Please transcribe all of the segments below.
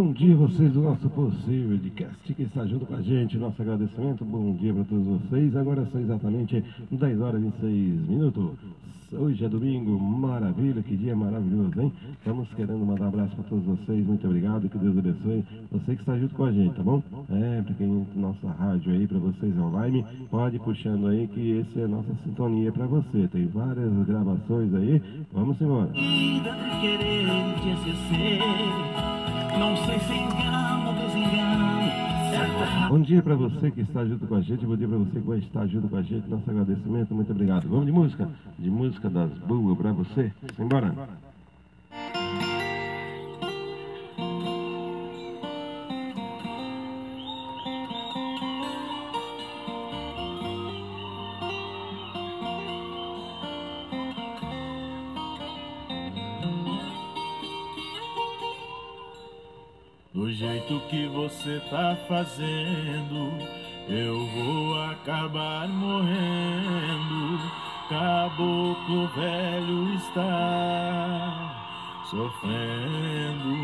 Bom dia a vocês do nosso possível de cast que está junto com a gente. Nosso agradecimento, bom dia para todos vocês. Agora são exatamente 10 horas e 26 minutos. Hoje é domingo, maravilha, que dia maravilhoso, hein? Estamos querendo mandar um abraço para todos vocês, muito obrigado, que Deus abençoe você que está junto com a gente, tá bom? É, para quem nossa rádio aí, para vocês online, pode ir puxando aí que esse é a nossa sintonia para você. Tem várias gravações aí, vamos embora. Vida Não sei se engano ou Bom dia para você que está junto com a gente, bom dia para você que vai estar junto com a gente. Nosso agradecimento, muito obrigado. Vamos de música, de música das boas para você. Simbora. Do jeito que você tá fazendo, eu vou acabar morrendo. Caboclo velho está sofrendo.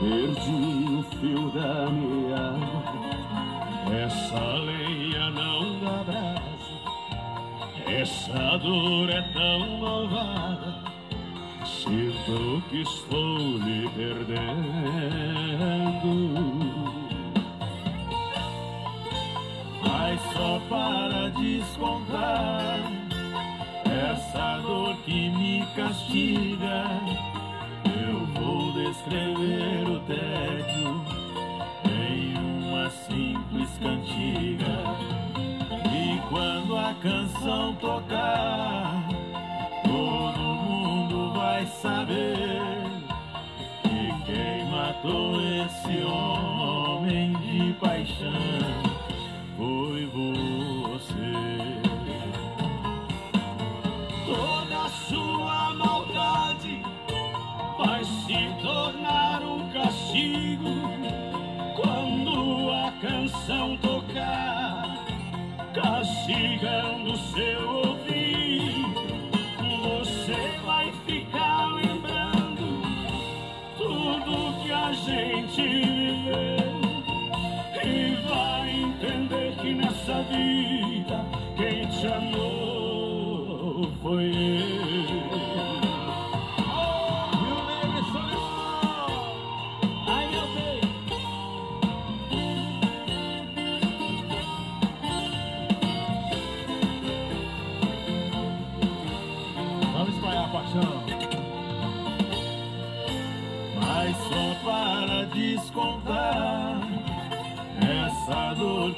Perdi o fio da meada, essa lenha não dá brasa, essa dor é tão malvada. Sinto que estou lhe perdendo. Mas só para descontar essa dor que me castiga, eu vou descrever o tédio em uma simples cantiga. E quando a canção tocar, castigando seu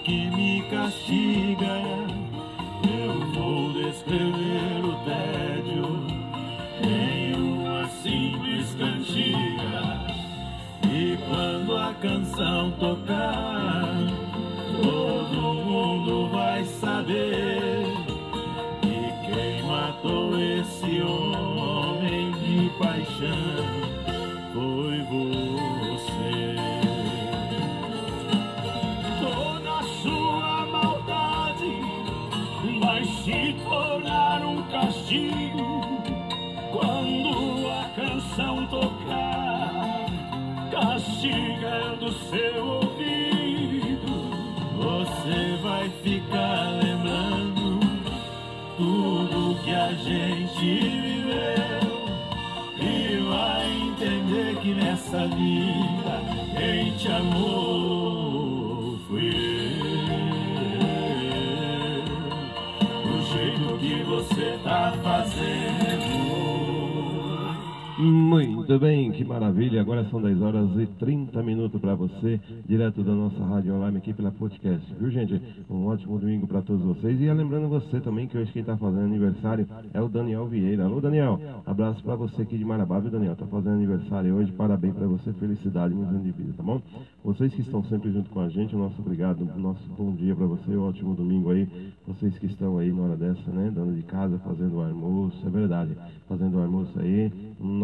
que me castiga, eu vou descrever o tédio em uma simples cantiga. E quando a canção tocar, todo mundo vai saber que quem matou esse homem de paixão foi você. Vai ficar lembrando tudo que a gente viveu. E vai entender que nessa vida quem te amou Muito bem, que maravilha. Agora são 10 horas e 30 minutos para você, direto da nossa rádio online aqui pela podcast. Viu, gente? Um ótimo domingo para todos vocês. E lembrando você também que hoje quem está fazendo aniversário é o Daniel Vieira. Alô, Daniel. Abraço para você aqui de Marabá, viu, Daniel? Tá fazendo aniversário hoje. Parabéns para você. Felicidade nos anos de vida, tá bom? Vocês que estão sempre junto com a gente, o nosso obrigado, nosso bom dia para você. Um ótimo domingo aí. Vocês que estão aí na hora dessa, né? Dando de casa, fazendo o almoço. É verdade. Fazendo o almoço aí.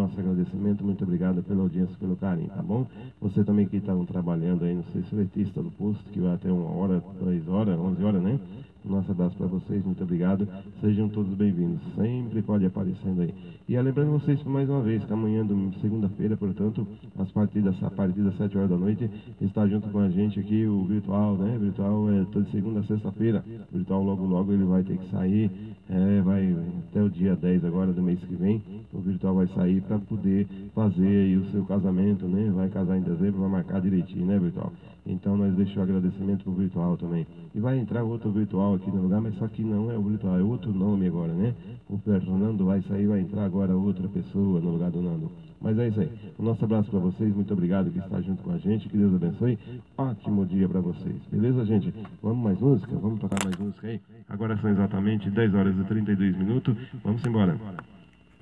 Nosso agradecimento, muito obrigado pela audiência, pelo carinho, tá bom? Você também que está trabalhando aí, não sei se letista do posto, que vai até uma hora, duas horas, onze horas, né? Nosso abraço para vocês, muito obrigado. Sejam todos bem-vindos. Sempre pode aparecendo aí. E lembrando vocês mais uma vez que amanhã, segunda-feira, portanto, as partidas, a partir das 7 horas da noite, está junto com a gente aqui o virtual, né? Virtual é toda segunda a sexta-feira. O virtual logo logo ele vai ter que sair, é, vai até o dia 10 agora do mês que vem. O virtual vai sair para poder fazer o seu casamento, né? Vai casar em dezembro, vai marcar direitinho, né, virtual? Então nós deixamos agradecimento para o virtual também. E vai entrar outro virtual aqui no lugar, mas só que não é o virtual, é outro nome agora, né? O Fernando vai sair, vai entrar agora outra pessoa no lugar do Nando. Mas é isso aí. Um nosso abraço para vocês, muito obrigado que está junto com a gente, que Deus abençoe. Ótimo dia para vocês. Beleza, gente? Vamos mais música? Vamos tocar mais música aí? Agora são exatamente 10 horas e 32 minutos. Vamos embora.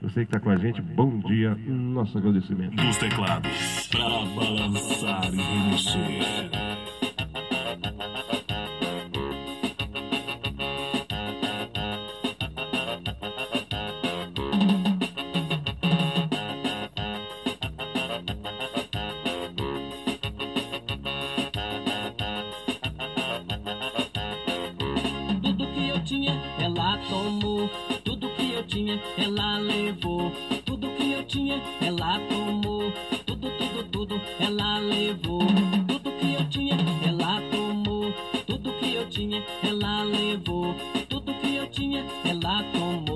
Você que está com a gente, bom dia, nosso agradecimento. Dos teclados, para balançar e remexer tinha, ela levou. Tudo que eu tinha, ela tomou. Tudo, tudo, tudo, ela levou. Tudo que eu tinha, ela tomou. Tudo que eu tinha, ela levou. Tudo que eu tinha, ela tomou.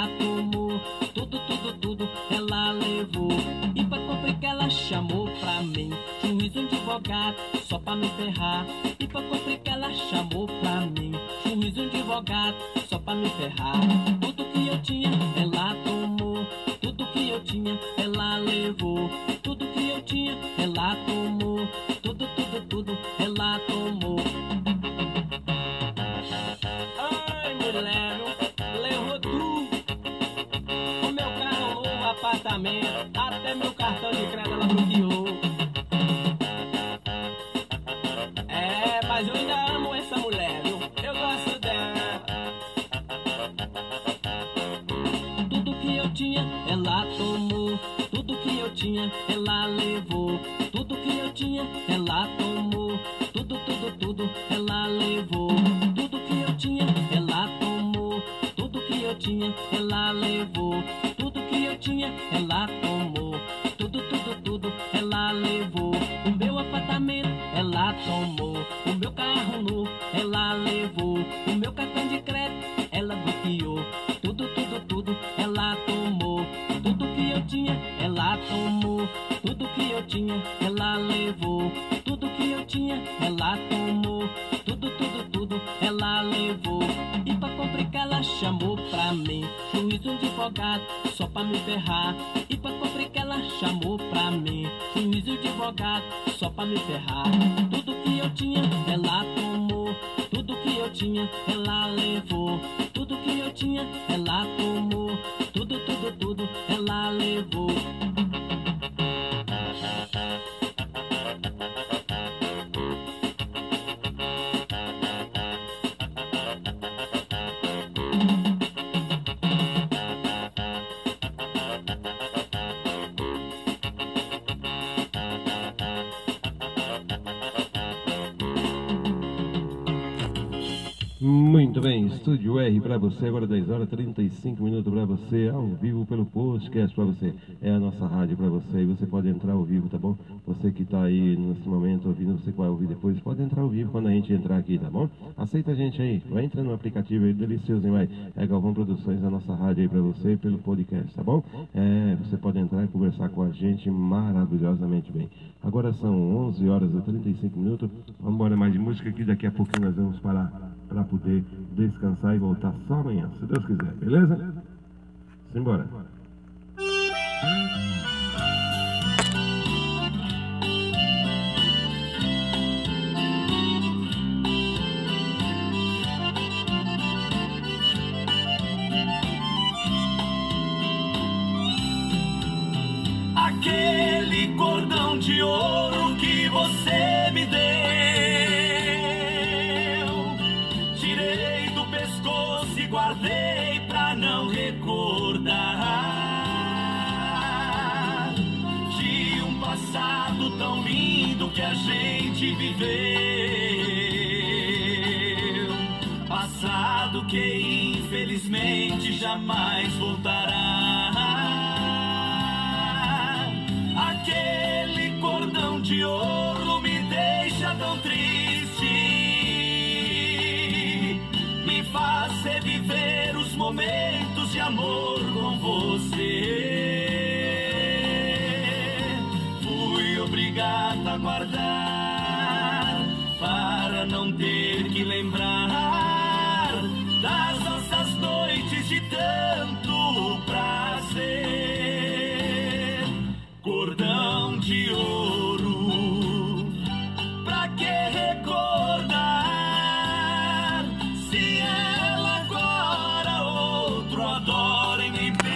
Ela tomou tudo, tudo, tudo, ela levou. E pra que ela chamou pra mim. Juiz advogado, só pra me ferrar. E pra que ela chamou pra mim. Juiz advogado, só pra me ferrar. Tudo que eu tinha, ela tomou. Tudo que eu tinha, ela levou. Tudo que eu tinha, ela tomou. Tudo, tudo, tudo, ela tomou. pagamento, até meu cartão de crédito ela bloqueou. É, mas eu ainda amo essa mulher, viu? Eu gosto dela. Tudo que eu tinha, ela tomou. Tudo que eu tinha, ela levou. Tudo que eu tinha, ela tomou. Tudo, tudo, tudo, ela levou. Tudo que eu tinha, ela tomou. Tudo que eu tinha, ela levou tinha, ela tomou. Tudo, tudo, tudo, ela levou. O meu apartamento, ela tomou. O meu carro novo ela levou. O meu cartão de crédito, ela bloqueou. Tudo, tudo, tudo, ela tomou. Tudo que eu tinha, ela tomou. Tudo que eu tinha, ela levou. Tudo que eu tinha, ela tomou. Tudo, tudo, tudo, ela levou. E pra complicar, ela chamou pra mim. Juiz um advogado só pra me ferrar. E pra cobrir que ela chamou pra mim, juiz e advogado, só pra me ferrar. Tudo que eu tinha, ela tomou. Tudo que eu tinha, ela levou. Tudo que eu tinha, ela tomou. Tudo, tudo, tudo, ela levou. Muito bem, Estúdio R para você, agora 10 horas 35 minutos para você, ao vivo pelo podcast para você. É a nossa rádio para você e você pode entrar ao vivo, tá bom? Você que está aí nesse momento ouvindo, você que vai ouvir depois, pode entrar ao vivo quando a gente entrar aqui, tá bom? Aceita a gente aí, vai entrar no aplicativo aí, delicioso, hein, vai? É Galvão Produções, a nossa rádio aí para você pelo podcast, tá bom? É, você pode entrar e conversar com a gente maravilhosamente bem. Agora são 11 horas e 35 minutos, vamos embora mais de música aqui, daqui a pouquinho nós vamos parar para poder descansar e voltar só amanhã, se Deus quiser, beleza? Simbora. Aquele cordão de ouro a gente viveu. Passado que infelizmente jamais voltará. Aquele cordão de ouro me deixa tão triste. Me faz reviver os momentos de amor com você. Obrigado a guardar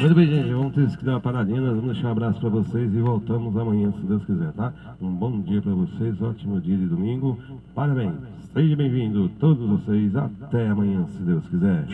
Muito bem, gente, vamos ter que dar uma paradinha, nós vamos deixar um abraço para vocês e voltamos amanhã, se Deus quiser, tá? Um bom dia para vocês, ótimo dia de domingo, parabéns, seja bem-vindo todos vocês, até amanhã, se Deus quiser.